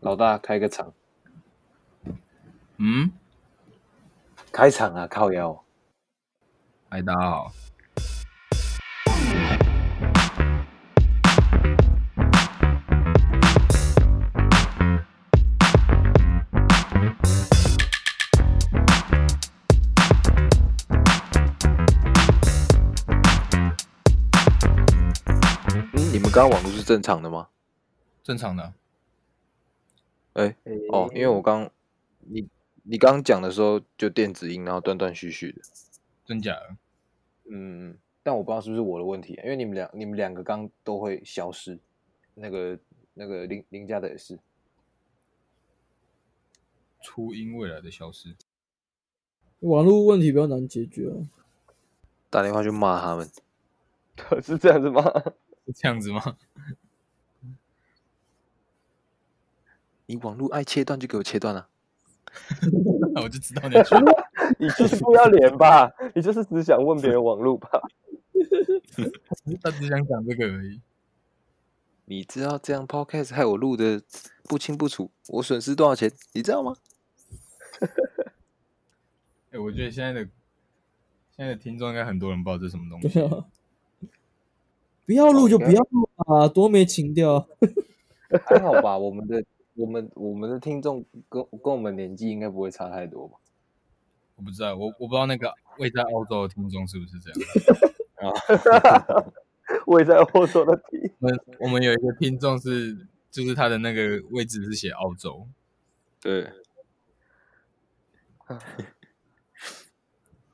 老大开个场。嗯，开场啊，靠腰。嗨，大家好。嗯，你们刚刚网络是正常的吗？正常的。哎，哦，因为我刚。你你刚刚讲的时候就电子音，然后断断续续的，真假的？嗯，但我不知道是不是我的问题，因为你们两你们两个刚都会消失，那个那个林林家的也是，初音未来的消失，网络问题比较难解决啊，打电话去骂他们，可是这样子吗？是这样子吗？你网络爱切断就给我切断了。那我就知道你去，你就是不要脸吧？你就是只想问别人网络吧？他只想讲这个而已。你知道这样 podcast 害我录的不清不楚，我损失多少钱？你知道吗？哎、欸，我觉得现在的现在的听众应该很多人不知道这是什么东西。不要录就不要录啊，多没情调。还好吧，我们的。我们我们的听众跟跟我们年纪应该不会差太多吧？我不知道，我我不知道那个位在澳洲的听众是不是这样 啊？位在澳洲的听，我们我们有一个听众是，就是他的那个位置是写澳洲，对，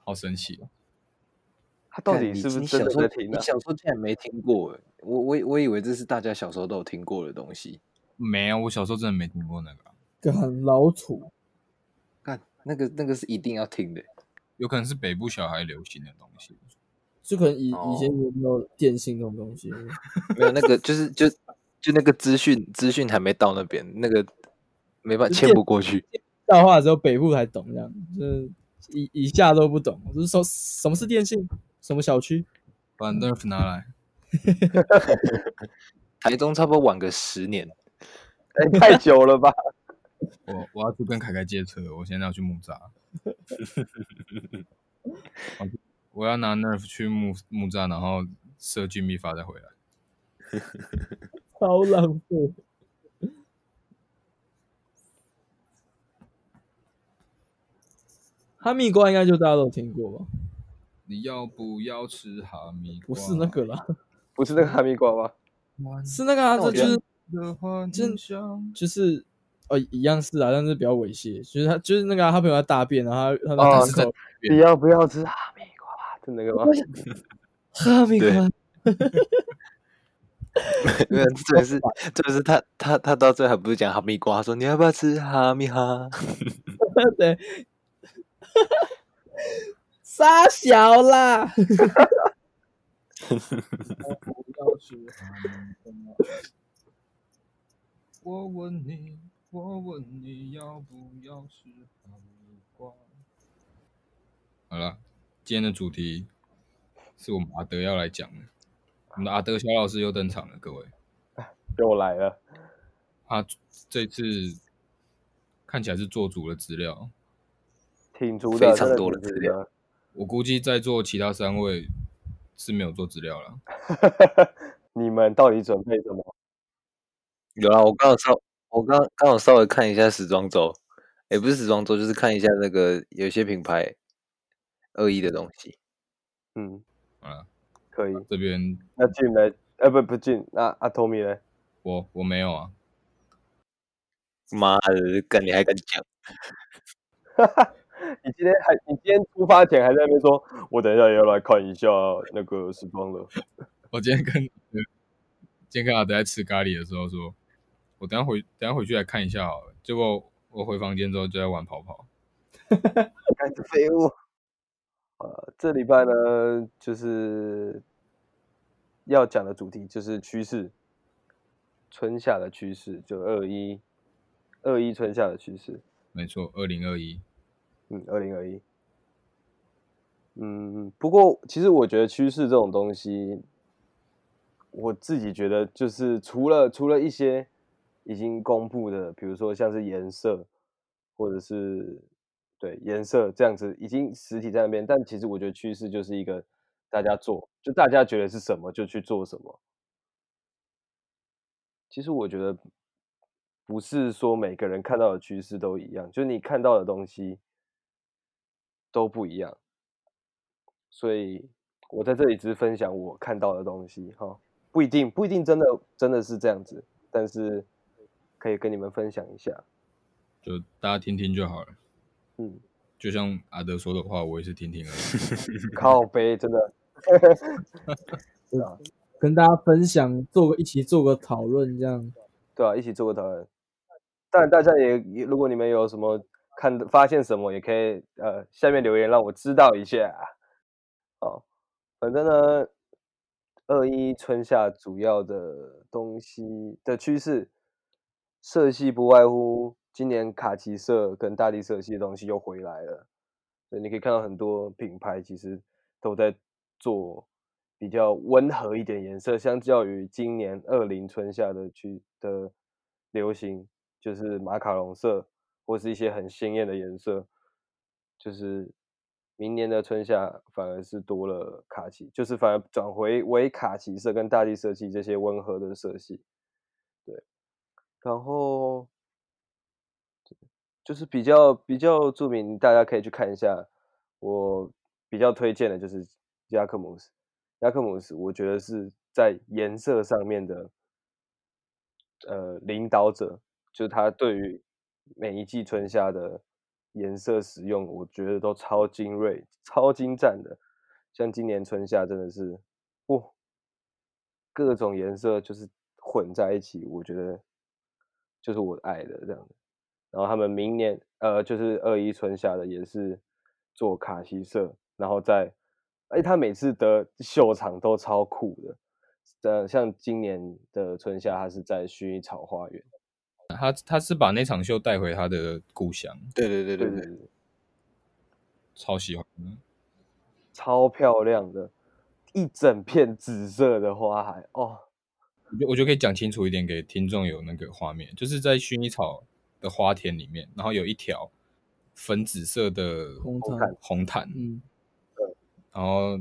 好神奇哦！他到底是不是真的在听？你小时候竟然没听过？我我我以为这是大家小时候都有听过的东西。没有，我小时候真的没听过那个，就很老土。看那个，那个是一定要听的，有可能是北部小孩流行的东西，就可能以以前有没有电信这种东西？没有，那个就是就就那个资讯资讯还没到那边，那个没办法牵不过去。到话只有北部才懂这样，就是以以下都不懂。就是说什么是电信，什么小区，把 Nerf 拿来。台中差不多晚个十年。欸、太久了吧！我我要去跟凯凯借车，我现在要去木栅。我要拿 Nerf 去木木栅，然后设局秘法再回来。超浪费！哈密瓜应该就大家都听过吧？你要不要吃哈密瓜？不是那个啦，不是那个哈密瓜吗？是那个啊，这就是。的话就就是哦一样是啊，但是比较猥亵。就是他就是那个、啊、他朋友在大便，然后他他是在你要不要吃哈密瓜？是那个吗？哈密瓜。没有，这是这是他他他到最后还不是讲哈密瓜，说你要不要吃哈密哈？对，傻小啦。我问你，我问你要不要吃哈密瓜？好了，今天的主题是我们阿德要来讲的。我们的阿德小老师又登场了，各位，又来了。他这次看起来是做足了资料，挺足的，非常多的资料。我估计在座其他三位是没有做资料了。你们到底准备什么？有啊，我刚好稍，我刚刚好稍微看一下时装周，也不是时装周，就是看一下那个有些品牌恶意的东西。嗯，好了，可以。这边那进来，呃，不不进，那阿托米呢？我我没有啊。妈的，干你还敢讲？哈哈，你今天还，你今天出发前还在那边说，我等一下也要来看一下那个时装的。我今天跟今天跟阿德在吃咖喱的时候说。我等下回等下回去来看一下好了。结果我回房间之后就在玩跑跑，哈哈，开始废物。呃，这礼拜呢，就是要讲的主题就是趋势，春夏的趋势，就二一二一春夏的趋势。没错，二零二一。嗯，二零二一。嗯，不过其实我觉得趋势这种东西，我自己觉得就是除了除了一些。已经公布的，比如说像是颜色，或者是对颜色这样子，已经实体在那边。但其实我觉得趋势就是一个大家做，就大家觉得是什么就去做什么。其实我觉得不是说每个人看到的趋势都一样，就你看到的东西都不一样。所以我在这里只是分享我看到的东西，哈，不一定不一定真的真的是这样子，但是可以跟你们分享一下，就大家听听就好了。嗯，就像阿德说的话，我也是听听而已。靠背，真的。跟大家分享，做个一起做个讨论，这样，对啊，一起做个讨论。当然，大家也也，如果你们有什么看发现什么，也可以呃下面留言让我知道一下。好，反正呢，二一春夏主要的东西的趋势，色系不外乎今年卡其色跟大地色系的东西又回来了。所以你可以看到很多品牌其实都在做。比较温和一点颜色，相较于今年二零春夏的去的流行，就是马卡龙色或是一些很鲜艳的颜色，就是明年的春夏反而是多了卡其，就是反而转回为卡其色跟大地色系这些温和的色系，然后就是比较比较著名，大家可以去看一下，我比较推荐的就是亚克姆斯。亚克姆斯，我觉得是在颜色上面的，呃，领导者，就是他对于每一季春夏的颜色使用，我觉得都超精锐、超精湛的。像今年春夏真的是，哇，各种颜色就是混在一起，我觉得就是我爱的这样。然后他们明年，呃，就是二一春夏的也是做卡西色，然后在。哎，他每次的秀场都超酷的，呃，像今年的春夏，他是在薰衣草花园，他他是把那场秀带回他的故乡，对对对对对，对，超喜欢，超漂亮的，一整片紫色的花海哦，我就我觉得可以讲清楚一点给听众有那个画面，就是在薰衣草的花田里面，然后有一条粉紫色的红毯，红毯，嗯。然后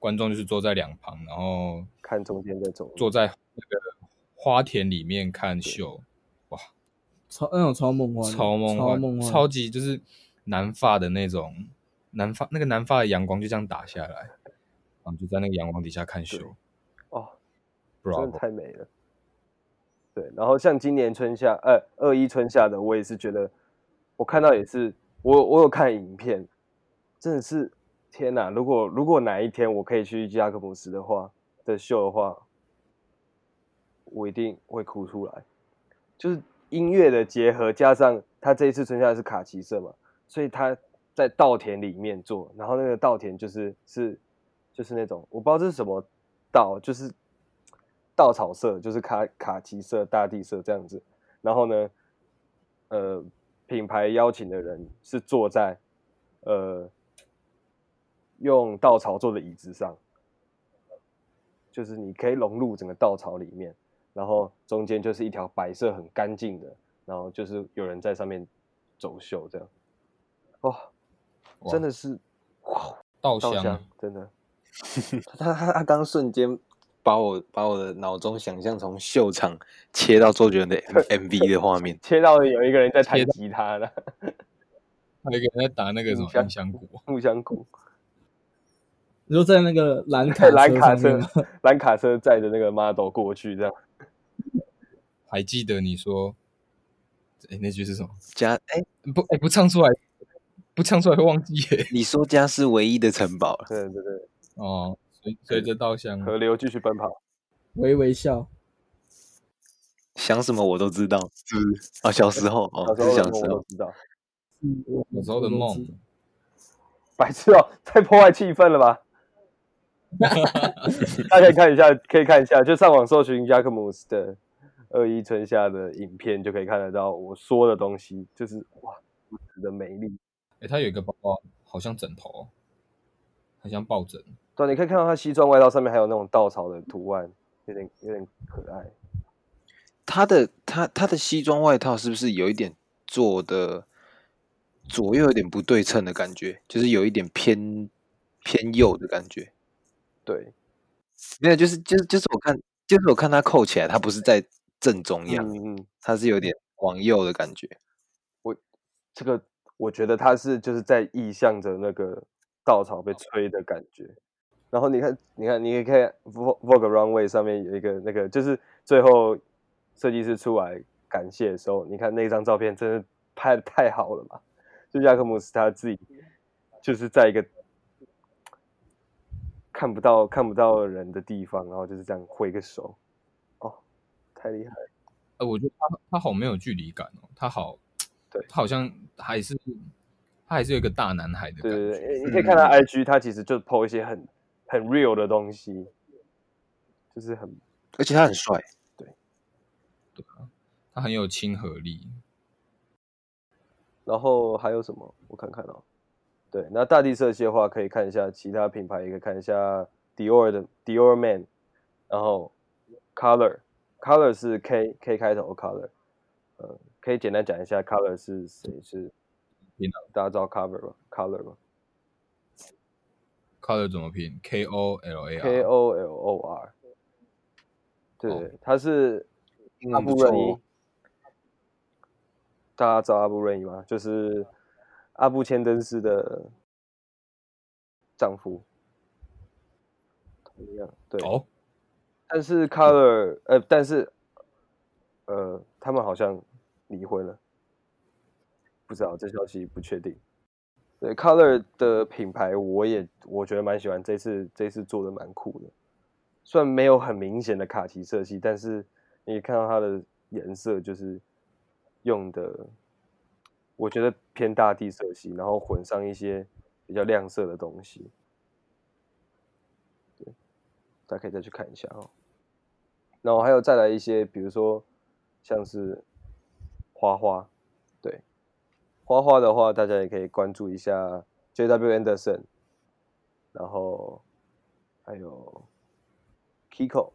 观众就是坐在两旁，然后看中间在走，坐在那个花田里面看秀，哇，超那种超梦幻，超梦幻，超，超级就是南发的那种南发那个南发的阳光就这样打下来，然后就在那个阳光底下看秀，哦，真的太美了。对，然后像今年春夏，呃，二一春夏的，我也是觉得，我看到也是，我我有看影片，真的是。天呐！如果如果哪一天我可以去雅克姆斯的话的秀的话，我一定会哭出来。就是音乐的结合，加上他这一次春夏是卡其色嘛，所以他在稻田里面做，然后那个稻田就是是就是那种我不知道这是什么稻，就是稻草色，就是卡卡其色、大地色这样子。然后呢，呃，品牌邀请的人是坐在呃。用稻草做的椅子上，就是你可以融入整个稻草里面，然后中间就是一条白色很干净的，然后就是有人在上面走秀这样，哇，真的是哇，稻香真的，他他他刚瞬间把我把我的脑中想象从秀场切到周杰伦的 MV 的画面，切到有一个人在弹吉他的，还有一个人在打那个什么木香鼓，木香鼓。你说在那个蓝卡蓝卡车，蓝卡车载着那个 model 过去，这样。还记得你说，哎，那句是什么？家哎不哎不唱出来，不唱出来会忘记耶。你说家是唯一的城堡。对对对。哦，随随着稻香河流继续奔跑，微微笑，想什么我都知道。是啊，小时候哦，小时候知道。嗯，小时候的梦。白痴哦，太破坏气氛了吧？大家可以看一下，可以看一下，就上网搜寻雅克姆斯的二一春夏的影片，就可以看得到我说的东西，就是哇，如此的美丽。哎、欸，它有一个包包，好像枕头，很像抱枕。对，你可以看到他西装外套上面还有那种稻草的图案，有点有点可爱。他的他他的西装外套是不是有一点做的左右有点不对称的感觉？就是有一点偏偏右的感觉。对，没有，就是就是就是我看就是我看他扣起来，他不是在正中央，嗯嗯，他是有点往右的感觉。我这个我觉得他是就是在意向着那个稻草被吹的感觉。然后你看，你看，你可以看 Vogue Runway 上面有一个那个，就是最后设计师出来感谢的时候，你看那张照片，真的拍的太好了嘛！就亚克姆斯他自己就是在一个看不到看不到人的地方，然后就是这样挥个手，哦，太厉害了！呃，我觉得他他好没有距离感哦，他好，对，他好像还是他还是有一个大男孩的感觉。对对对，你可以看他 IG，他其实就 po 一些很。很 real 的东西，就是很，而且他很帅，对，对啊，他很有亲和力。然后还有什么？我看看哦。对，那大地色系的话，可以看一下其他品牌，也可以看一下 Dior 的 Dior Man，然后 Color，Color 是 K K 开头 Color，呃，可以简单讲一下 Color 是谁？是大家知道 Cover 吧？Color 吗？Color 怎么拼？K O L A R，K O L O R。对，哦、他是阿布瑞伊。大家知道阿布瑞伊吗？就是阿布千登斯的丈夫。同样，对。哦。但是 Color，呃，但是，呃，他们好像离婚了。不知道，这消息不确定。对，Color 的品牌我也我觉得蛮喜欢，这次这次做的蛮酷的，虽然没有很明显的卡其色系，但是你看到它的颜色就是用的，我觉得偏大地色系，然后混上一些比较亮色的东西。对，大家可以再去看一下哦。然后还有再来一些，比如说像是花花。花花的话，大家也可以关注一下 J.W. Anderson，然后还有 Kiko，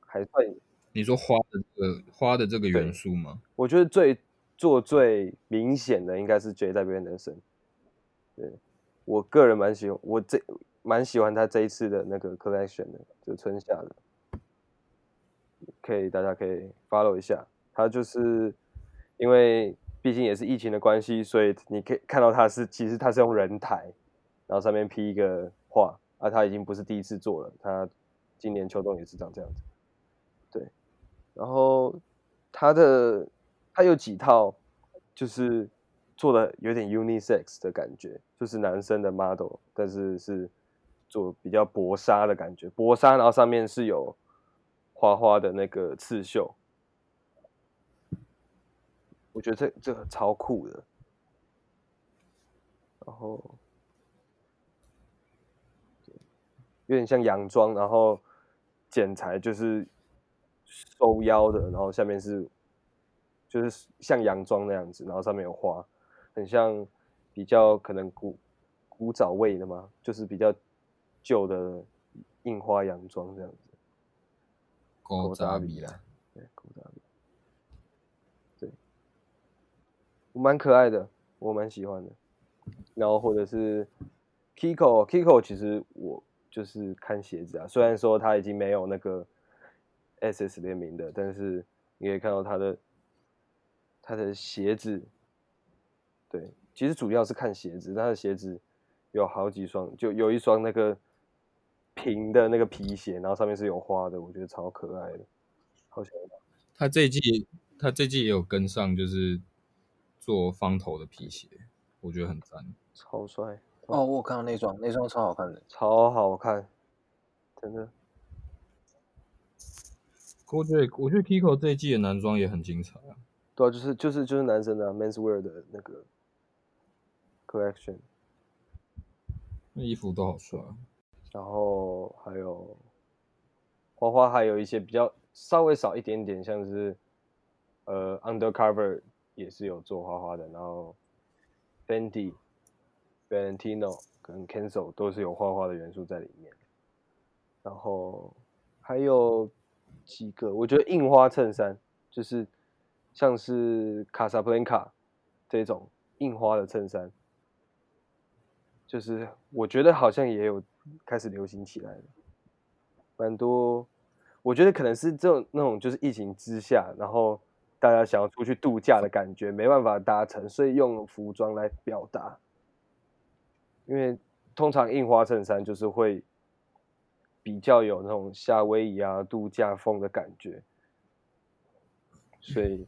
还算你说花的这个花的这个元素吗？我觉得最做最明显的应该是 J.W. Anderson，对，我个人蛮喜欢，我这蛮喜欢他这一次的那个 collection 的，就春夏的，可以大家可以 follow 一下，他就是因为。毕竟也是疫情的关系，所以你可以看到它是，其实它是用人台，然后上面批一个画，啊，他已经不是第一次做了，他今年秋冬也是长这样子，对，然后他的他有几套，就是做的有点 unisex 的感觉，就是男生的 model，但是是做比较薄纱的感觉，薄纱，然后上面是有花花的那个刺绣。我觉得这这个超酷的，然后有点像洋装，然后剪裁就是收腰的，然后下面是就是像洋装那样子，然后上面有花，很像比较可能古古早味的嘛，就是比较旧的印花洋装这样子。古早味啦。我蛮可爱的，我蛮喜欢的。然后或者是 Kiko，Kiko 其实我就是看鞋子啊，虽然说他已经没有那个 SS 联名的，但是你可以看到他的他的鞋子。对，其实主要是看鞋子，他的鞋子有好几双，就有一双那个平的那个皮鞋，然后上面是有花的，我觉得超可爱的。好喜欢。他这季他这季也有跟上，就是。做方头的皮鞋，我觉得很赞，超帅哦！我有看到那双，那双超好看的，超好看，真的。我觉得，我觉得 Kiko 这一季的男装也很精彩啊。对啊，就是就是就是男生的、啊、menswear 的那个 collection，那衣服都好帅。然后还有花花，还有一些比较稍微少一点点，像是呃 undercover。也是有做花花的，然后 Fendi、Valentino 跟 Kenzo 都是有花花的元素在里面。然后还有几个，我觉得印花衬衫就是像是卡萨布兰卡这种印花的衬衫，就是我觉得好像也有开始流行起来了，蛮多。我觉得可能是这种那种就是疫情之下，然后大家想要出去度假的感觉没办法达成，所以用服装来表达。因为通常印花衬衫就是会比较有那种夏威夷啊度假风的感觉，所以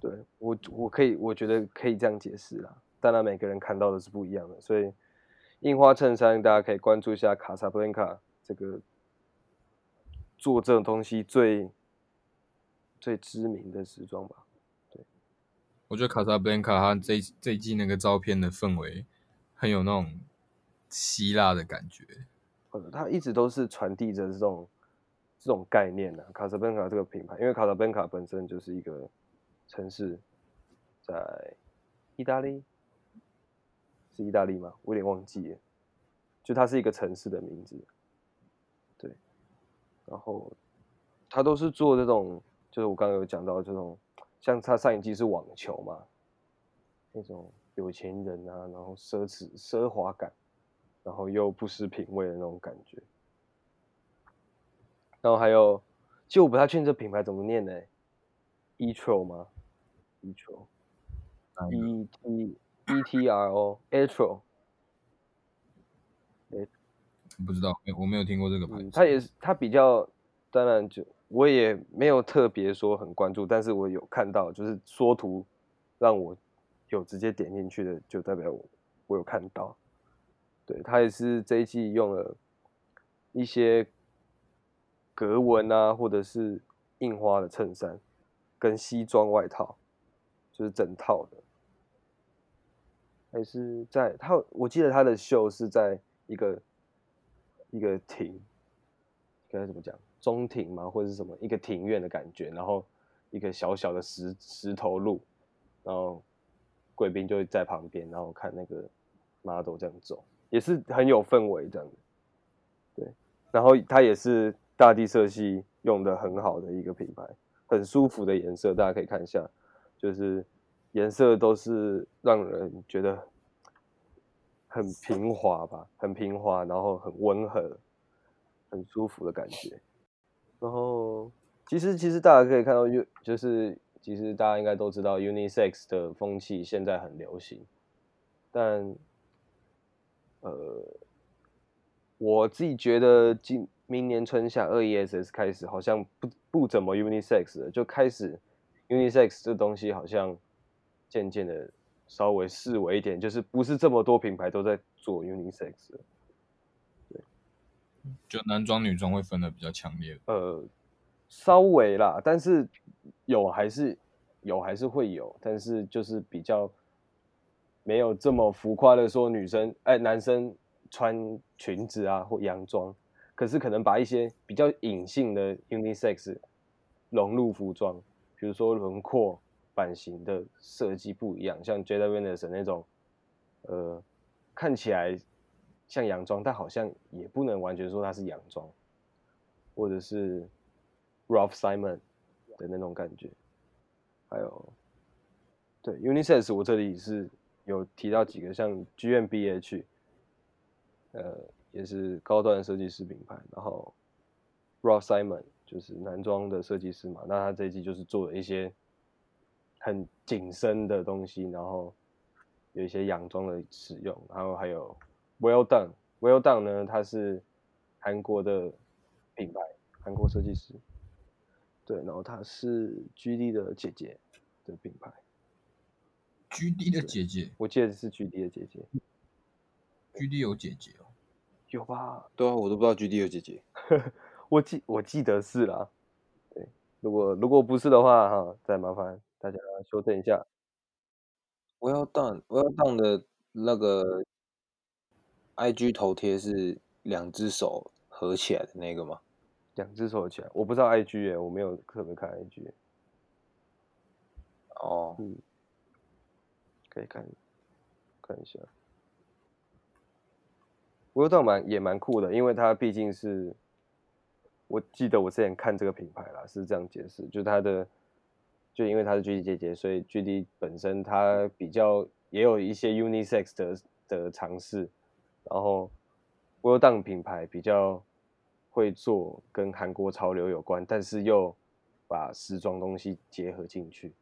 对我我可以我觉得可以这样解释啦。当然每个人看到的是不一样的，所以印花衬衫大家可以关注一下卡萨布兰卡这个。做这种东西最最知名的时装吧，对，我觉得卡萨布兰卡他这这一季那个照片的氛围很有那种希腊的感觉，他一直都是传递着这种这种概念的、啊。卡萨布兰卡这个品牌，因为卡萨布兰卡本身就是一个城市，在意大利，是意大利吗？我有点忘记了，就它是一个城市的名字。对然后他都是做这种，就是我刚刚有讲到这种，像他上一季是网球嘛，那种有钱人啊，然后奢侈奢华感，然后又不失品味的那种感觉。然后还有，其实我不太确定这品牌怎么念呢？Etro 吗？Etro，E T E T R O，Etro。不知道，我没有听过这个牌子。它、嗯、也是，它比较，当然就我也没有特别说很关注，但是我有看到，就是缩图让我有直接点进去的，就代表我我有看到。对，他也是这一季用了一些格纹啊，或者是印花的衬衫跟西装外套，就是整套的。还是在他，我记得他的秀是在一个。一个庭，该怎么讲？中庭嘛？或者是什么？一个庭院的感觉，然后一个小小的石石头路，然后贵宾就会在旁边，然后看那个 model 这样走，也是很有氛围这样的。对，然后它也是大地色系用的很好的一个品牌，很舒服的颜色，大家可以看一下，就是颜色都是让人觉得。很平滑吧，很平滑，然后很温和，很舒服的感觉。然后，其实其实大家可以看到，就就是其实大家应该都知道，unisex 的风气现在很流行。但，呃，我自己觉得今明年春夏二一 SS 开始好像不不怎么 unisex 了，就开始 unisex 这东西好像渐渐的。稍微式微一点，就是不是这么多品牌都在做 unisex，了，就男装女装会分得比较强烈。呃，稍微啦，但是有还是有还是会有，但是就是比较没有这么浮夸的说女生哎、男生穿裙子啊或洋装，可是可能把一些比较隐性的 unisex 融入服装，比如说轮廓。版型的设计不一样，像 Jada Venus 那种，呃，看起来像洋装，但好像也不能完全说它是洋装，或者是 Ralph Simon 的那种感觉，还有，对 Unisex，我这里是有提到几个，像 GmbH，呃，也是高端设计师品牌，然后 Ralph Simon 就是男装的设计师嘛，那他这一季就是做了一些。很紧身的东西，然后有一些洋装的使用，然后还有 Well Done，Well Done 呢，它是韩国的品牌，韩国设计师，对，然后它是 GD 的姐姐的品牌，GD 的姐姐，我记得是 GD 的姐姐，GD 有姐姐哦，有吧？对啊，我都不知道 GD 有姐姐，我记我记得是啦，对，如果如果不是的话哈，再麻烦。大家修正一下，Well done，Well done 的那个 IG 头贴是两只手合起来的那个吗？两只手合起来，我不知道 IG 耶，我没有特别看 IG。哦，嗯，可以看看一下，Well done 蛮也蛮酷的，因为它毕竟是我记得我之前看这个品牌啦，是这样解释，就它的，就因为它是 GD 姐姐，所以 GD 本身它比较也有一些 unisex 的的尝试，然后 Well Done 品牌比较会做跟韩国潮流有关，但是又把时装东西结合进去。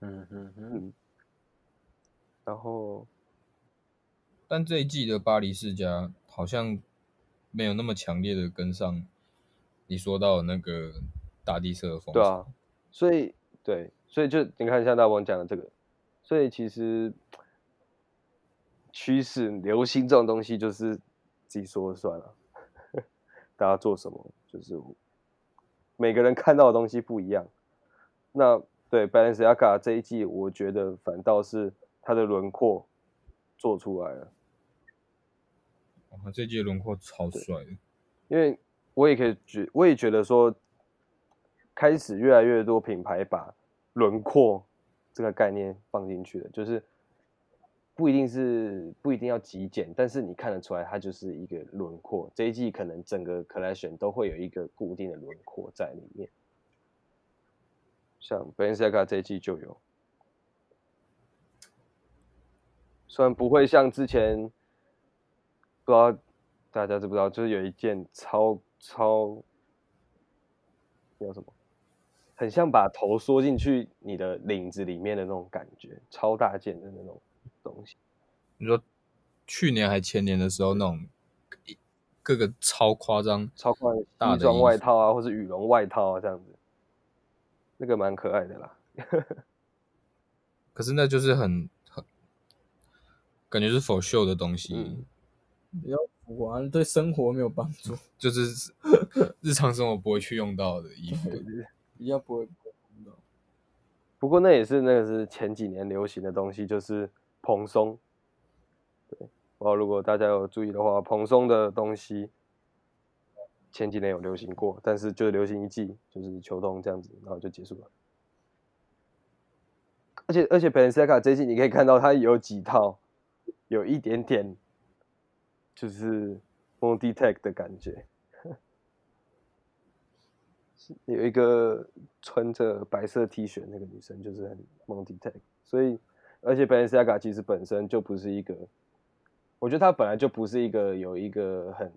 嗯嗯嗯。然后，但这一季的巴黎世家好像没有那么强烈的跟上你说到那个大地色的风。对啊，所以对，所以就你看像大王讲的这个，所以其实趋势、流行这种东西就是自己说了算了，大家做什么就是每个人看到的东西不一样。那对 Balenciaga 这一季，我觉得反倒是。它的轮廓做出来了，哇，这季轮廓超帅的。因为我也可以觉，我也觉得说，开始越来越多品牌把轮廓这个概念放进去了，就是不一定是不一定要极简，但是你看得出来它就是一个轮廓。这一季可能整个 collection 都会有一个固定的轮廓在里面，像 Ben Sica 这一季就有。虽然不会像之前，不知道大家知不知道，就是有一件超超叫什么，很像把头缩进去你的领子里面的那种感觉，超大件的那种东西。你说去年还前年的时候，那种各个超夸张、超夸张西装外套啊，或是羽绒外套啊这样子，那个蛮可爱的啦。可是那就是很很。感觉是 for show 的东西，嗯、比较浮夸，对生活没有帮助，就是日常生活不会去用到的衣服，比较不会用到。不过那也是那个是前几年流行的东西，就是蓬松。对，然后如果大家有注意的话，蓬松的东西前几年有流行过，但是就流行一季，就是秋冬这样子，然后就结束了。而且而且 Balenciaga 这季你可以看到它有几套。有一点点，就是 m o n e t e c h 的感觉，有一个穿着白色 T 恤那个女生，就是很 Money Tech，所以而且 Balenciaga 其实本身就不是一个，我觉得它本来就不是一个有一个很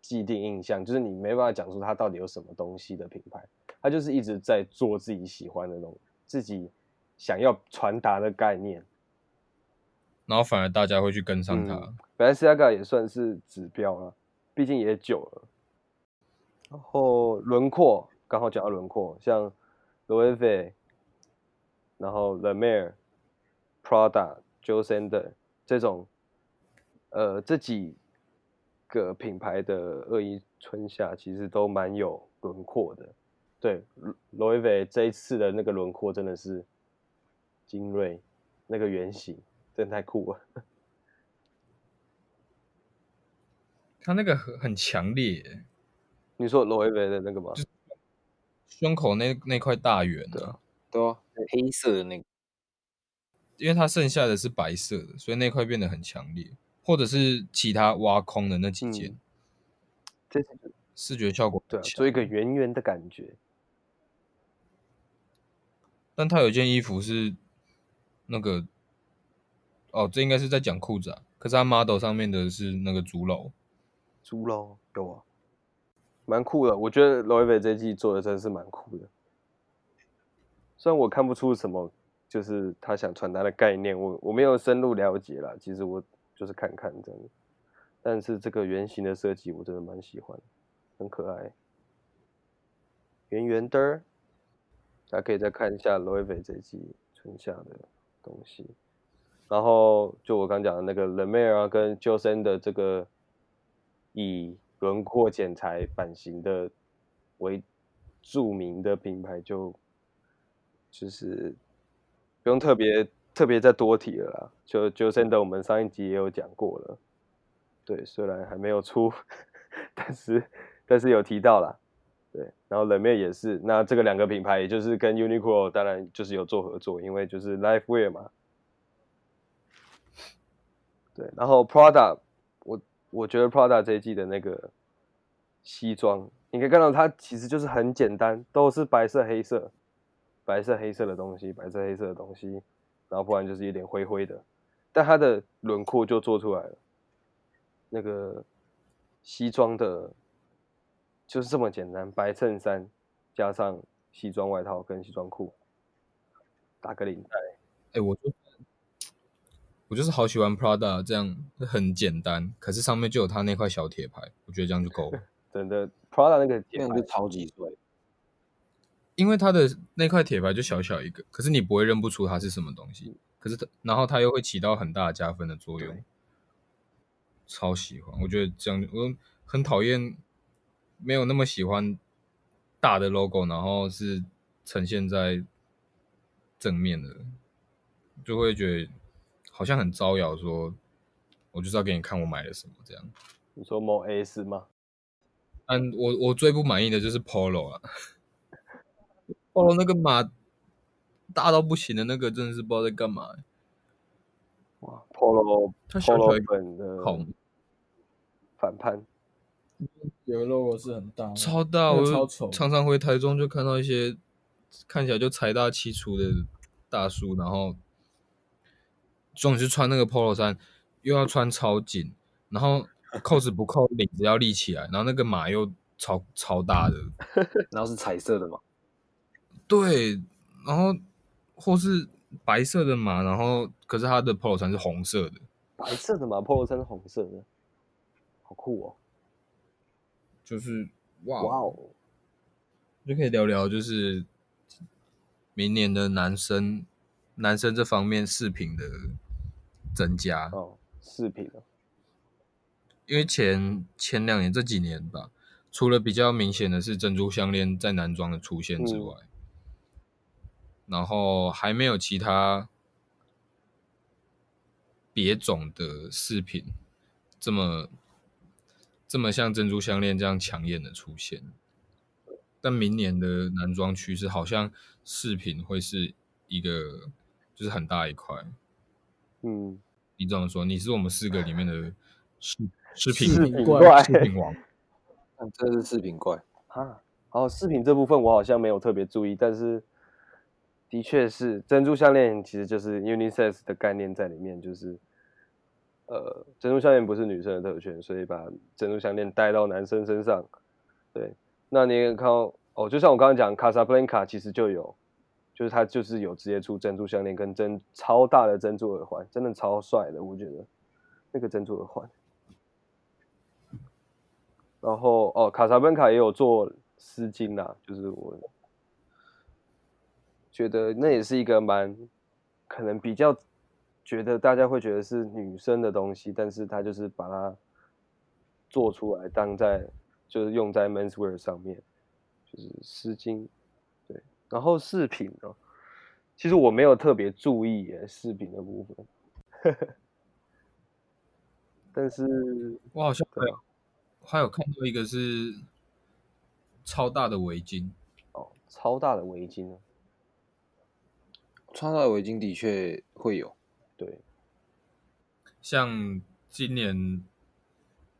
既定印象，就是你没办法讲出它到底有什么东西的品牌，它就是一直在做自己喜欢的那种，自己想要传达的概念。然后反而大家会去跟上它。嗯，Balenciaga 也算是指标了，毕竟也久了。然后轮廓刚好讲到轮廓，像 Loewe，然后 Le Mer、Prada、Jil Sander 这种，呃，这几个品牌的二一春夏其实都蛮有轮廓的。对，Loewe 这一次的那个轮廓真的是精锐，那个圆形。真的太酷了！他那个很很强烈，你说罗威维的那个吗？胸口那那块大圆的，对啊，黑色的那个，因为它剩下的是白色的，所以那块变得很强烈，或者是其他挖空的那几件，这、嗯、视觉效果对，做一个圆圆的感觉。但他有件衣服是那个。哦，这应该是在讲裤子啊，可是他 model 上面的是那个竹篓，竹篓有啊，蛮酷的。我觉得 Loewe 这季做的真的是蛮酷的，虽然我看不出什么，就是他想传达的概念，我我没有深入了解啦。其实我就是看看这样，但是这个圆形的设计我真的蛮喜欢，很可爱，圆圆的。大家可以再看一下 Loewe 这季春夏的东西。然后就我刚讲的那个 La Mer 啊，跟 Jil Sander 这个以轮廓剪裁版型的为著名的品牌，就就是不用特别特别再多提了啦。就 Jil Sander 我们上一集也有讲过了，对，虽然还没有出，但是但是有提到啦。对，然后冷面也是，那这个两个品牌也就是跟 Uniqlo 当然就是有做合作，因为就是 Lifewear 嘛。对，然后 Prada，我我觉得 Prada 这一季的那个西装，你可以看到它其实就是很简单，都是白色、黑色、白色、黑色的东西，白色、黑色的东西，然后不然就是有点灰灰的，但它的轮廓就做出来了。那个西装的，就是这么简单，白衬衫加上西装外套跟西装裤，打个领带。哎、欸，我就我就是好喜欢 Prada 这样很简单，可是上面就有它那块小铁牌，我觉得这样就够了。真的，Prada 那个铁牌就超级帅，因为它的那块铁牌就小小一个，可是你不会认不出它是什么东西。可是它，然后它又会起到很大的加分的作用。超喜欢，我觉得这样，我很讨厌没有那么喜欢大的 logo，然后是呈现在正面的，就会觉得好像很招摇，说我就是要给你看我买了什么这样。你说 Mo S 吗？嗯，我我最不满意的就是 Polo 啊，Polo 那个马大到不行的那个，真的是不知道在干嘛。哇，Polo 它小小一本的好。反叛，有个 logo 是很大，超大，我常常回台中就看到一些看起来就财大气粗的大叔，然后总是穿那个 polo 衫，又要穿超紧，然后扣子不扣，领子要立起来，然后那个马又超超大的，然后是彩色的嘛？对，然后或是白色的马，然后可是它的 polo 衫是红色的，白色的马 polo 衫是红色的。好酷哦！就是哇哇哦，就可以聊聊，就是明年的男生男生这方面饰品的增加哦，饰品，因为前前两年这几年吧，除了比较明显的是珍珠项链在男装的出现之外，嗯，然后还没有其他别种的饰品这么。这么像珍珠项链这样抢眼的出现，但明年的男装趋势好像饰品会是一个，就是很大一块。嗯，你这么说，你是我们四个里面的饰饰品怪，饰品王。真的是饰品怪啊！好，饰品这部分我好像没有特别注意，但是的确是珍珠项链其实就是 unisex 的概念在里面，就是。呃，珍珠项链不是女生的特权，所以把珍珠项链戴到男生身上。对，那你也看到哦，就像我刚刚讲，卡萨布兰卡其实就有，就是它就是有直接出珍珠项链跟珍超大的珍珠耳环，真的超帅的，我觉得那个珍珠耳环。然后哦，卡萨布兰卡也有做丝巾啦，就是我觉得那也是一个蛮可能比较。觉得大家会觉得是女生的东西，但是他就是把它做出来当在就是用在 menswear 上面，就是丝巾，对，然后饰品呢，其实我没有特别注意耶饰品的部分，但是我好像还有还有看到一个是超大的围巾哦，超大的围巾呢，超大的围巾的确会有。对，像今年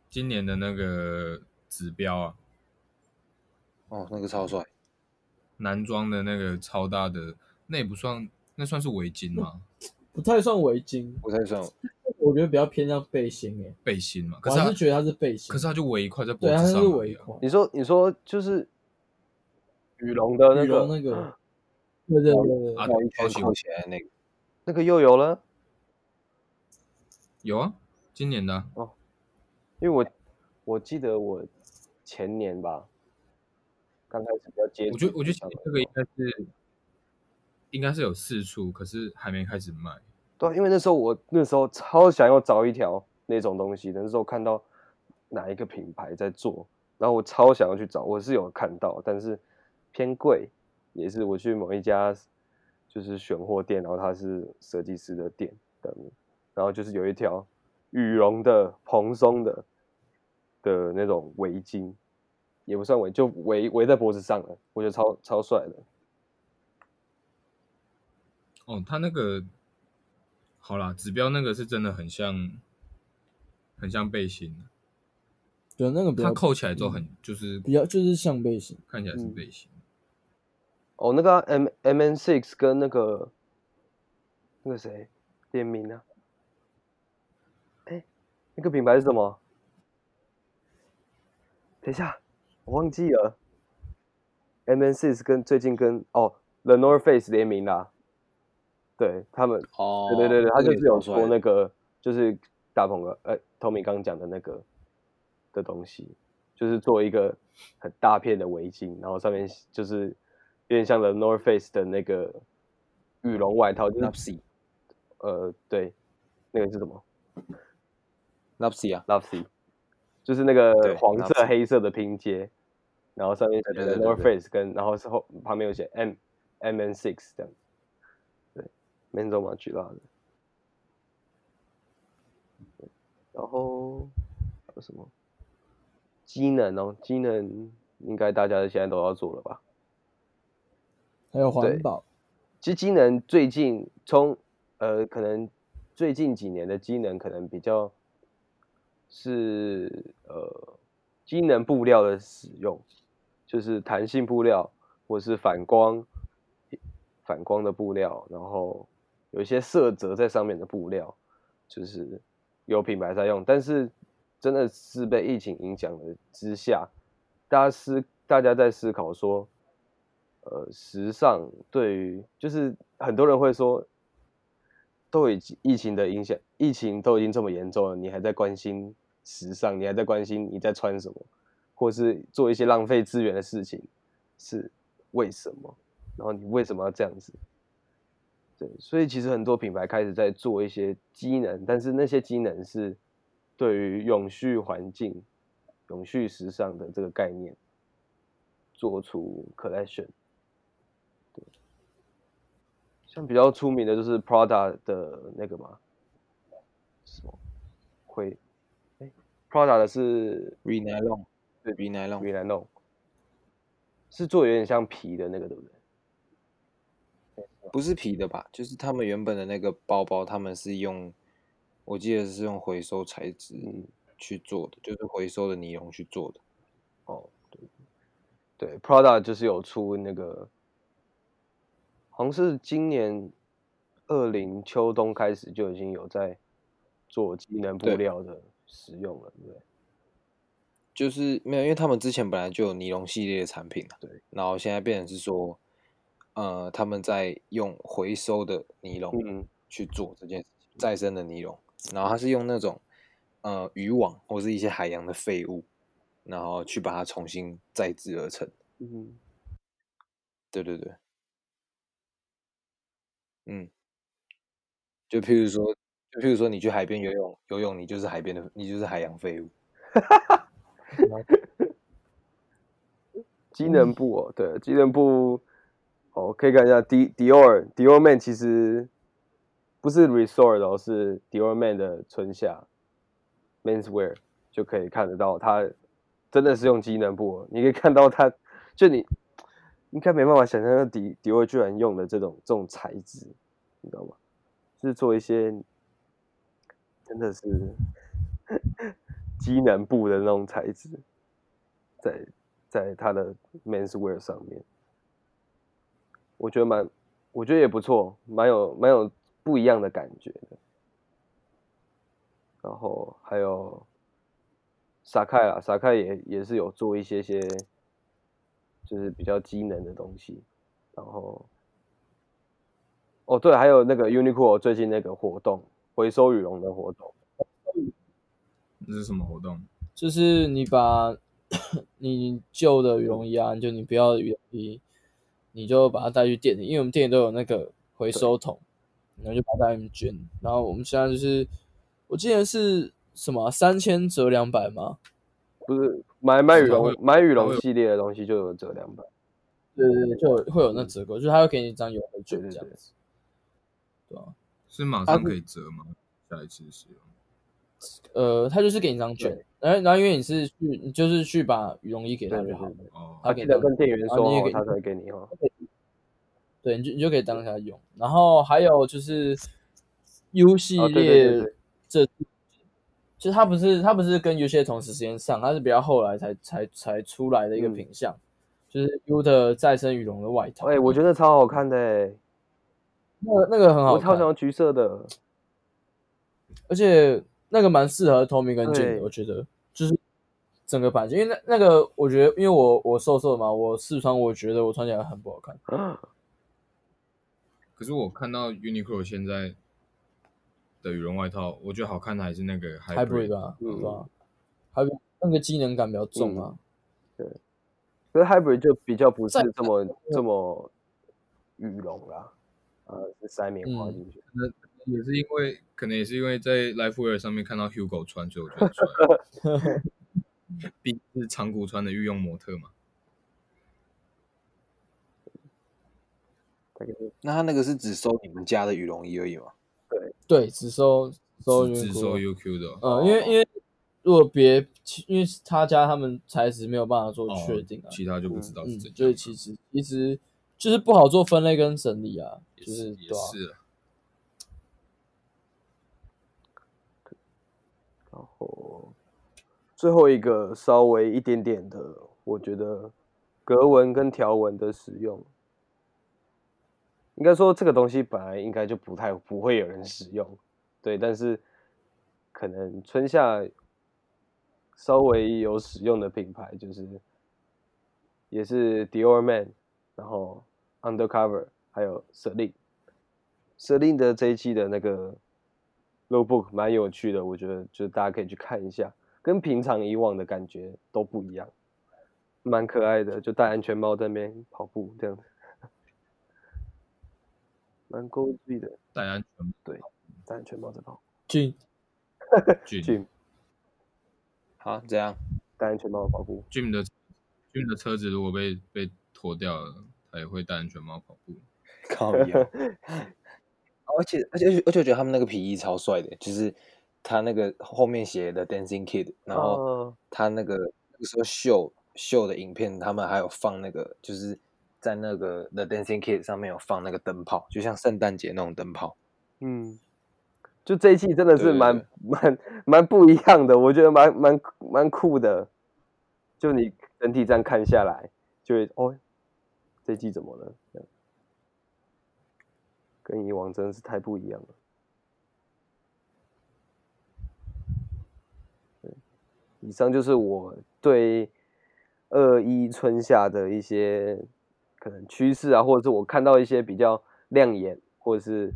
今年的那个指标啊，哦，那个超帅，男装的那个超大的，那也不算，那算是围巾吗？不太算围巾，不太算，我觉得比较偏向背心诶，背心嘛，可是他是觉得它是背心，可是它就围一块在脖子上，对，它是围一块。你说你说就是羽绒的那个那个，对对对对，啊，扣起来那个，那个又有了。有啊，今年的哦，因为我我记得我前年吧，刚开始比较接触，我觉得我觉得这个应该是应该是有四处，可是还没开始卖。对，因为那时候我那时候超想要找一条那种东西，那时候看到哪一个品牌在做，然后我超想要去找，我是有看到，但是偏贵，也是我去某一家就是选货店，然后他是设计师的店的。然后就是有一条羽绒的蓬松的的那种围巾，也不算围，就围围在脖子上了，我觉得超超帅的。哦，他那个好啦，指标那个是真的很像，很像背心，对，那个比较它扣起来之后很就是比较就是像背心，看起来是背心。哦，那个 M M N Six 跟那个那个谁联名啊？哎，那个品牌是什么？等一下，我忘记了。M N Six 跟最近跟哦 The North Face 联名啦。对他们，哦，对对对对，他就是有说那个，就是大鹏哥，哎，Tommy 刚讲的那个的东西，就是做一个很大片的围巾，然后上面就是有点像 The North Face 的那个羽绒外套，就是 Lupsi，呃，对，那个是什么？Lopsy 啊，Lopsy，就是那个黄色黑色的拼接，然后上面写 The North Face 跟，然后是后旁边有写 M M N Six 这样。对，没什么巨大的，然后还有什么机能哦？机能应该大家现在都要做了吧？还有环保。其实机能最近从呃，可能最近几年的机能可能比较是呃，机能布料的使用，就是弹性布料或是反光反光的布料，然后。有一些色泽在上面的布料，就是有品牌在用，但是真的是被疫情影响的之下，大家思大家在思考说，呃，时尚对于就是很多人会说，都已经疫情的影响，疫情都已经这么严重了，你还在关心时尚，你还在关心你在穿什么，或是做一些浪费资源的事情，是为什么？然后你为什么要这样子？对，所以其实很多品牌开始在做一些机能，但是那些机能是对于永续环境、永续时尚的这个概念做出 collection。对，像比较出名的就是 Prada 的那个嘛，什么灰？哎，Prada 的是 Re-Nylon，对，Re-Nylon，Re-Nylon 是做有点像皮的那个，对不对？不是皮的吧？就是他们原本的那个包包，他们是用，我记得是用回收材质去做的，就是回收的尼龙去做的。哦，对，对，Prada 就是有出那个，好像是今年二零秋冬开始就已经有在做机能布料的使用了，对，对，就是没有，因为他们之前本来就有尼龙系列的产品，对，然后现在变成是说。呃，他们在用回收的尼龙去做这件事情，再生的尼龙，然后它是用那种呃渔网或是一些海洋的废物，然后去把它重新再制而成。嗯，对对对，嗯，就譬如说，就譬如说你去海边游泳，游泳你就是海边的，你就是海洋废物。机能布哦，对，机能布。哦，可以看一下 D Dior Dior Man 其实不是 Resort 哦，是 Dior Man 的春夏 Menswear 就可以看得到，它真的是用机能布。你可以看到它，就你应该没办法想象，迪迪味居然用的这种这种材质，你知道吗？就是做一些真的是 机能布的那种材质，在在它的 Menswear 上面。我觉得蛮，我觉得也不错，蛮有蛮有不一样的感觉的。然后还有萨凯啊，萨凯也也是有做一些些，就是比较机能的东西。然后，哦对，还有那个 Uniqlo 最近那个活动，回收羽绒的活动。这是什么活动？就是你把 你旧的羽绒衣啊，就你不要的羽绒衣。你就把它带去店里，因为我们店里都有那个回收桶，然后就把它带去捐。然后我们现在就是，我记得是什么三千折两百吗？不是买买羽绒买羽绒系列的东西就有折两百。对对对，就会有那折扣，嗯、就是他会给你一张优惠券这样子。对，对，对，对啊，是马上可以折吗？啊、下一次使用？呃，他就是给你一张券，然后然后因为你是去，你就是去把羽绒衣给他就好了。哦，他记得跟店员说，你也给他才给你哦。对，你就你就可以当下用。然后还有就是 U 系列这就它不是它不是跟 U 系列同时时间上，它是比较后来才才才出来的一个品相，嗯、就是 U 的再生羽绒的外套。哎、欸，我觉得超好看的哎，那个那个很好看，我超喜欢橘色的，而且那个蛮适合 Tommy 跟 Jim 的，我觉得就是整个版型，因为那那个我觉得，因为我我瘦瘦的嘛，我试穿我觉得我穿起来很不好看。可是我看到 Uniqlo 现在。的羽绒外套，我觉得好看的还是那个 Hybrid 啊，对吧？还有那个机能感比较重啊。对，可是 Hybrid 就比较不是这么这么羽绒啦，呃，是塞棉花进去。那也是因为，可能也是因为在 LiveWear 上面看到 Hugo 穿，所以我觉得穿。毕竟是长谷川的御用模特嘛。那他那个是只收你们家的羽绒衣而已吗？对对，只收收只收 UQ 的，嗯，因为因为如果别，因为他家他们材质没有办法做确定啊，其他就不知道是怎样。所以其实其实就是不好做分类跟整理啊，就是也是。然后最后一个稍微一点点的，我觉得格纹跟条纹的使用。应该说这个东西本来应该就不太不会有人使用，对，但是可能春夏稍微有使用的品牌就是也是 Dior Man，然后 Undercover 还有 Celine，Celine 的这一期的那个 Lookbook 蛮有趣的，我觉得就大家可以去看一下，跟平常以往的感觉都不一样，蛮可爱的，就戴安全帽在那边跑步这样子。蛮高级的，戴安全对，戴安全帽在跑。俊，俊，好，这样戴安全帽跑步。俊的俊的车子如果被被脱掉了，他也会戴安全帽跑步。靠呀！而且而且而且我觉得他们那个皮衣超帅的，就是他那个后面写的 Dancing Kid，然后他那个那个时候秀秀的影片，他们还有放那个就是。在那个 The Dancing Kid 上面有放那个灯泡，就像圣诞节那种灯泡。嗯，就这一期真的是蛮蛮蛮不一样的，我觉得蛮蛮蛮酷的。就你整体这样看下来，就会哦，这一季怎么了？跟以往真的是太不一样了。以上就是我对二一春夏的一些。可能趋势啊，或者是我看到一些比较亮眼，或者是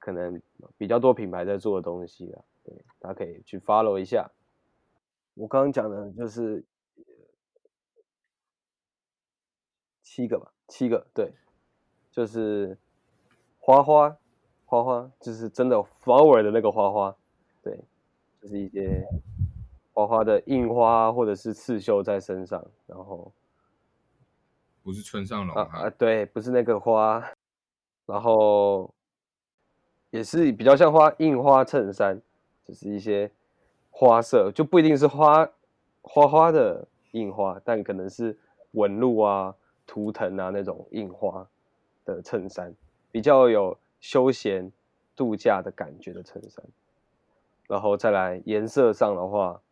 可能比较多品牌在做的东西啊，对，大家可以去 follow 一下。我刚刚讲的就是七个吧，七个，对，就是花花，花花，就是真的 flower 的那个花花，对，就是一些花花的印花或者是刺绣在身上，然后。不是村上隆啊啊，对，不是那个花，然后也是比较像花印花衬衫，就是一些花色，就不一定是花花花的印花，但可能是纹路啊、图腾啊那种印花的衬衫，比较有休闲度假的感觉的衬衫。然后再来颜色上的话，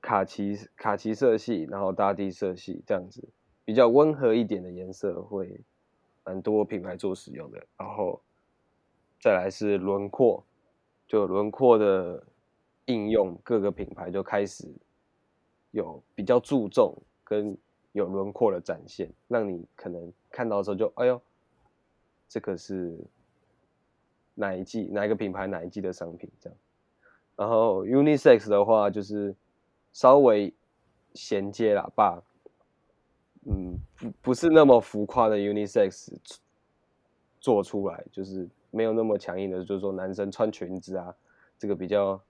卡其卡其色系，然后大地色系这样子。比较温和一点的颜色会蛮多品牌做使用的，然后再来是轮廓，就轮廓的应用，各个品牌就开始有比较注重跟有轮廓的展现，让你可能看到的时候就哎呦，这个是哪一季哪一个品牌哪一季的商品这样，然后 unisex 的话就是稍微衔接喇叭。嗯，不不是那么浮夸的 unisex 做出来，就是没有那么强硬的，就是说男生穿裙子啊，这个比较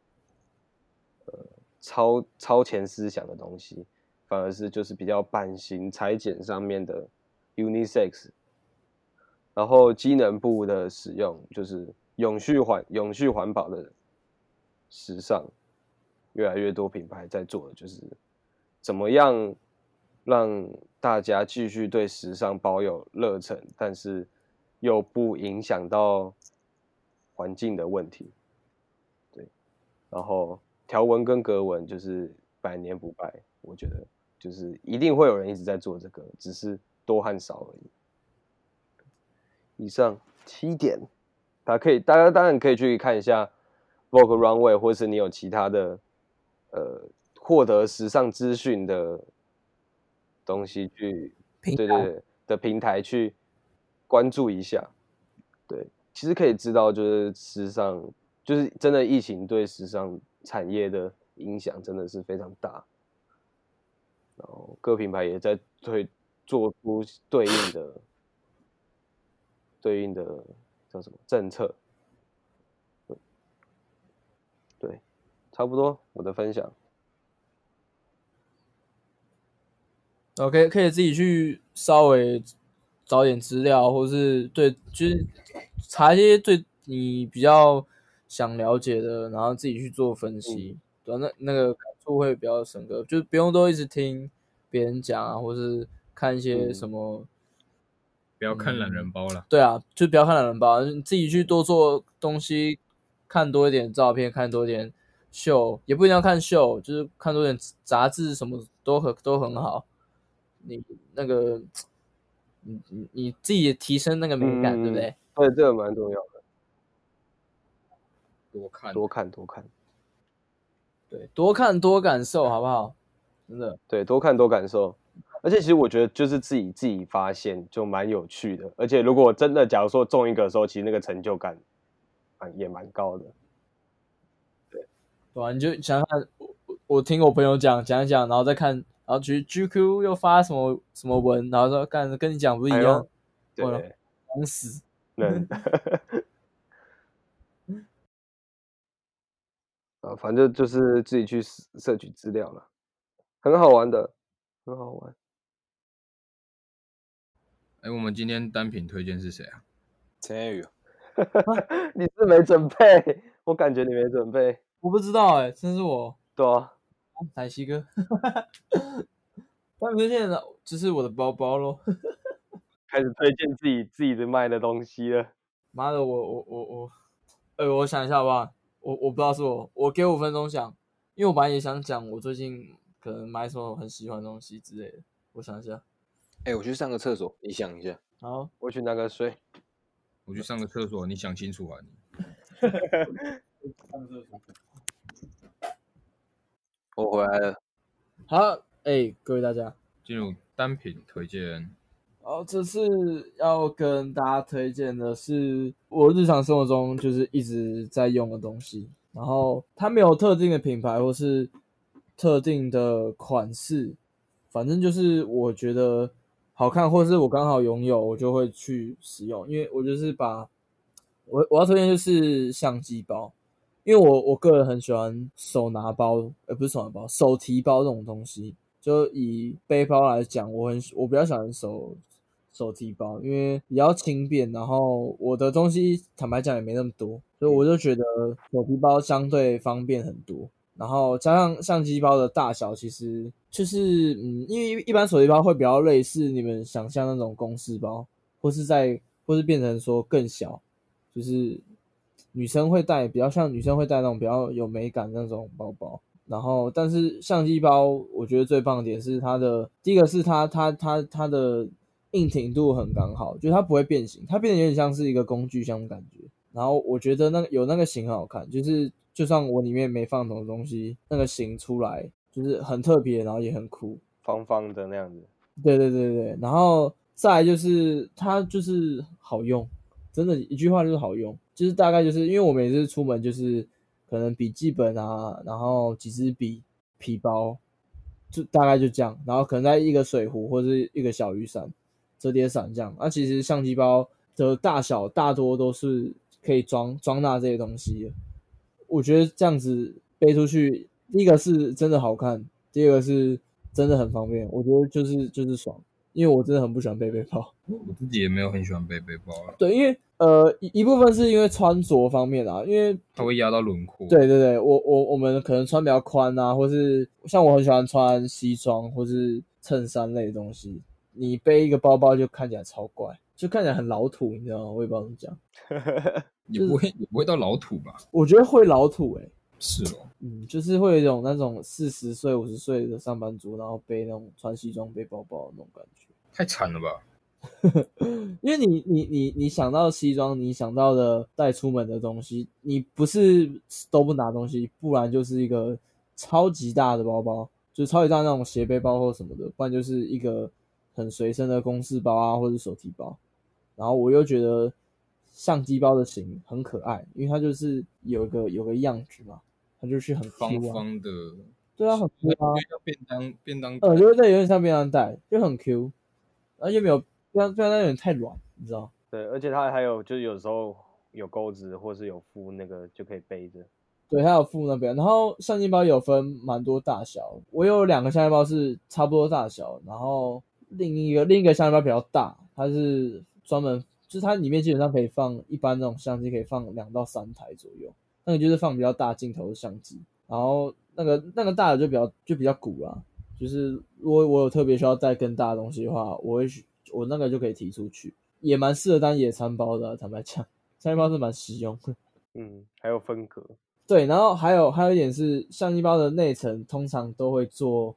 呃超超前思想的东西，反而是就是比较版型裁剪上面的 unisex，然后机能布的使用就是永续环永续环保的时尚，越来越多品牌在做的就是怎么样。让大家继续对时尚保有热忱，但是又不影响到环境的问题。对，然后条纹跟格纹就是百年不败，我觉得就是一定会有人一直在做这个，只是多和少而已。以上七点，大家可以，大家当然可以去看一下 Vogue Runway，或是你有其他的呃获得时尚资讯的东西去，对对对的平台去关注一下。对，其实可以知道，就是时尚，就是真的疫情对时尚产业的影响真的是非常大。然后各品牌也在推做出对应的。对应的叫什么政策？对，对，差不多我的分享。OK，可以自己去稍微找点资料，或是对，就是查一些对你比较想了解的，然后自己去做分析，对，那那个感触会比较深刻，就是不用都一直听别人讲啊，或是看一些什么。嗯不要看懒人包了，嗯。对啊，就不要看懒人包，你自己去多做东西，看多一点照片，看多一点秀，也不一定要看秀，就是看多点杂志，什么都很都很好。你那个，你你你自己提升那个敏感，嗯、对不对？对，这个蛮重要的。多看多看多看，对，多看多感受，好不好？真的，对，多看多感受。而且其实我觉得，就是自己自己发现就蛮有趣的。而且如果真的，假如说中一个的时候，其实那个成就感啊也蛮高的。对，对啊，你就想想看，我我听我朋友讲讲一讲，然后再看，然后去 GQ 又发什么什么文，然后说干跟你讲不一样，哎、对，烦死。人。啊，反正就是自己去摄取资料了，很好玩的，很好玩。哎，我们今天单品推荐是谁啊？陈彦宇，你是没准备？我感觉你没准备。我不知道哎、欸，这是我。对啊，台西哥。单品推荐的，就是我的包包喽。开始推荐自己自己的卖的东西了。妈的，我我我我，哎，我想一下好不好？我我不知道是我，我给五分钟想，因为我本来也想讲我最近可能买什么很喜欢的东西之类的，我想一下。哎、欸，我去上个厕所，你想一下。好，我去拿个水。我去上个厕所，你想清楚啊你。上厕所。我回来了。好，哎、欸，各位大家，进入单品推荐。好，这次要跟大家推荐的是我日常生活中就是一直在用的东西，然后它没有特定的品牌或是特定的款式，反正就是我觉得。好看，或者是我刚好拥有，我就会去使用。因为我就是把，我我要推荐就是相机包，因为我我个人很喜欢手拿包，呃，不是手拿包，手提包这种东西。就以背包来讲，我很我比较喜欢手手提包，因为比较轻便，然后我的东西坦白讲也没那么多，所以我就觉得手提包相对方便很多。然后加上相机包的大小，其实就是嗯，因为一般手提包会比较类似你们想象那种公事包，或是在或是变成说更小，就是女生会带比较像女生会带那种比较有美感那种包包。然后，但是相机包我觉得最棒的点是它的第一个是它它它它的硬挺度很刚好，就是它不会变形，它变得有点像是一个工具箱的感觉。然后我觉得那个有那个型很好看，就是。就算我里面没放什么东西，那个型出来就是很特别，然后也很酷，方方的那样子。对对对对，然后再来就是它就是好用，真的，一句话就是好用，就是大概就是因为我每次出门就是可能笔记本啊，然后几支笔、皮包，就大概就这样，然后可能在一个水壶或是一个小雨伞、折叠伞这样。那、其实相机包的大小大多都是可以装装纳这些东西的。我觉得这样子背出去，第一个是真的好看，第二个是真的很方便。我觉得就是就是爽，因为我真的很不喜欢背背包，我自己也没有很喜欢背背包啊。对，因为呃一一部分是因为穿着方面啊，因为它会压到轮廓。对对对，我我我们可能穿比较宽啊，或是像我很喜欢穿西装或是衬衫类的东西，你背一个包包就看起来超怪，就看起来很老土，你知道吗？我也不知道怎么讲。也不会，也不会到老土吧？我觉得会老土诶、欸，是哦，嗯，就是会有一种那种四十岁、五十岁的上班族，然后背那种穿西装、背包包的那种感觉，太惨了吧？因为你你你你想到西装，你想到的带出门的东西，你不是都不拿东西，不然就是一个超级大的包包，就是超级大那种斜背包或什么的，不然就是一个很随身的公事包啊，或者手提包。然后我又觉得相机包的型很可爱，因为它就是有个有个样子嘛，它就是很、啊、方方的，对啊，很 Q 啊，便当便当，呃，就是这有点像便当袋，就很 Q，而且没有便当便当袋有点太软，你知道？对，而且它还有就是有时候有钩子，或是有附那个就可以背着。对，它有附那边，然后相机包有分蛮多大小，我有两个相机包是差不多大小，然后另一个另一个相机包比较大，它是。专门就是它里面基本上可以放一般那种相机，可以放两到三台左右。那个就是放比较大镜头的相机，然后那个那个大的就比较就比较鼓啊。就是如果我有特别需要带更大的东西的话，我会我那个就可以提出去，也蛮适合当野餐包的啊。坦白讲，相机包是蛮实用的。嗯，还有分隔。对，然后还有还有一点是相机包的内层通常都会做，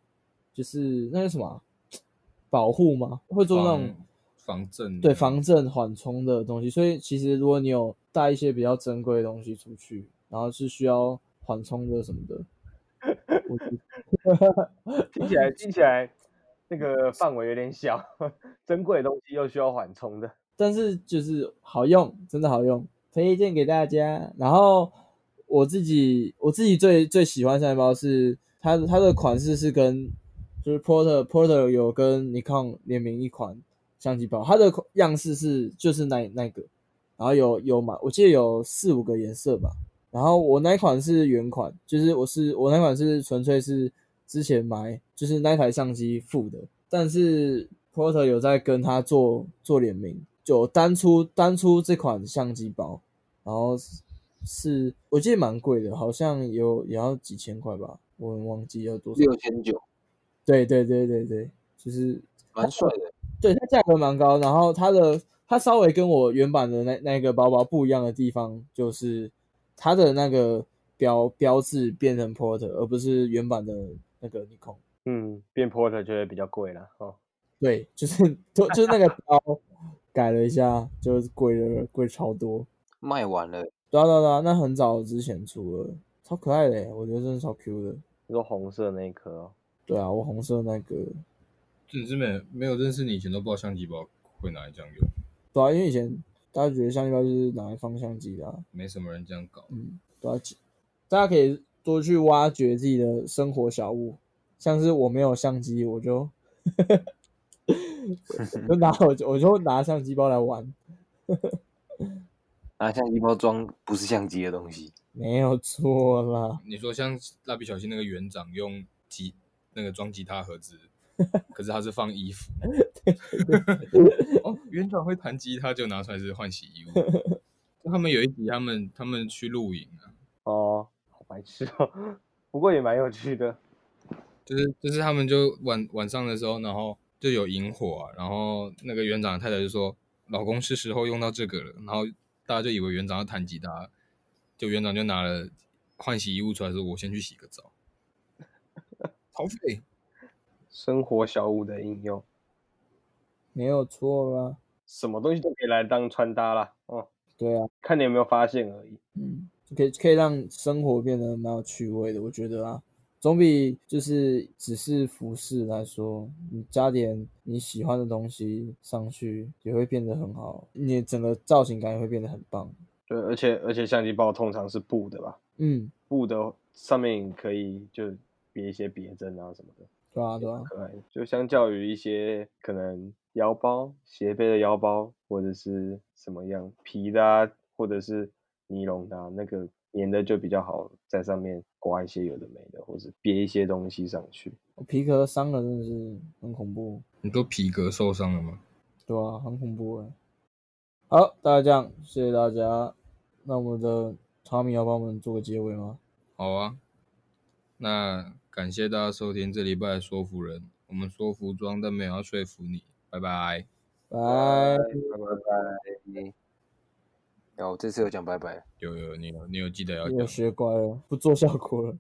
就是那个什么保护吗？会做那种。防震对防震缓冲的东西，所以其实如果你有带一些比较珍贵的东西出去，然后是需要缓冲的什么的，听起来听起来那个范围有点小，珍贵的东西又需要缓冲的，但是就是好用，真的好用，推荐给大家。然后我自己我自己最最喜欢相机包是它它的款式是跟就是 Porter Porter 有跟 Nikon 联名一款。相机包，它的样式是就是那那个，然后有有买，我记得有四五个颜色吧。然后我那款是原款，就是我是我那款是纯粹是之前买，就是那台相机附的。但是 Porter 有在跟他做做联名，就单出单出这款相机包，然后是我记得蛮贵的，好像有也要几千块吧，我忘记要多少，六千九。对对对对对，就是蛮帅的。对，它价格蛮高，然后它的它稍微跟我原版的那那个包包不一样的地方，就是它的那个标标志变成 Porter，而不是原版的那个 Nikon。嗯，变 Porter 就会比较贵了哦。对，就是就就是那个 标改了一下，就是贵了贵超多。卖完了。对啊对啊对啊，那很早之前出了，超可爱的，我觉得真的超 Q 的。你说红色那一颗哦？对啊，我红色那个。只是没没有认识你以前都不知道相机包会拿来这样用。对啊，因为以前大家觉得相机包就是拿来放相机的啊，没什么人这样搞。嗯，对啊，大家可以多去挖掘自己的生活小物，像是我没有相机，我就 就拿我就我就拿相机包来玩，拿相机包装不是相机的东西，没有错啦。你说像蜡笔小新那个园长用吉那个装吉他盒子。可是他是放衣服，哦，园长会弹吉他就拿出来是换洗衣物。他们有一集，他们他们去露营啊，哦，好白痴哦，不过也蛮有趣的。就是就是他们就晚晚上的时候，然后就有营火啊，然后那个园长太太就说：“老公是时候用到这个了。”然后大家就以为园长要弹吉他，就园长就拿了换洗衣物出来说：“我先去洗个澡。”好废。生活小物的应用，没有错啦。什么东西都可以来当穿搭啦。哦，对啊，看你有没有发现而已。嗯，可以可以让生活变得蛮有趣味的，我觉得啊，总比就是只是服饰来说，你加点你喜欢的东西上去，也会变得很好，你整个造型感也会变得很棒。对，而且而且相机包通常是布的吧？嗯，布的上面可以就别一些别针啊什么的。对啊，对啊，可爱。就相较于一些可能腰包、斜背的腰包，或者是什么样皮的啊，或者是尼龙的啊，那个粘的就比较好，在上面刮一些有的没的，或者别一些东西上去。皮革伤了真的是很恐怖。你都皮革受伤了吗？对啊，很恐怖哎。好，大家这样，谢谢大家。那我们的 Tommy 要帮我们做个结尾吗？好啊，那。感谢大家收听这礼拜的说服人，我们说服装，但没有要说服你，拜拜，拜拜拜拜。有，这次有讲拜拜。有有，你有你有记得要讲。有学乖了，不做效果了。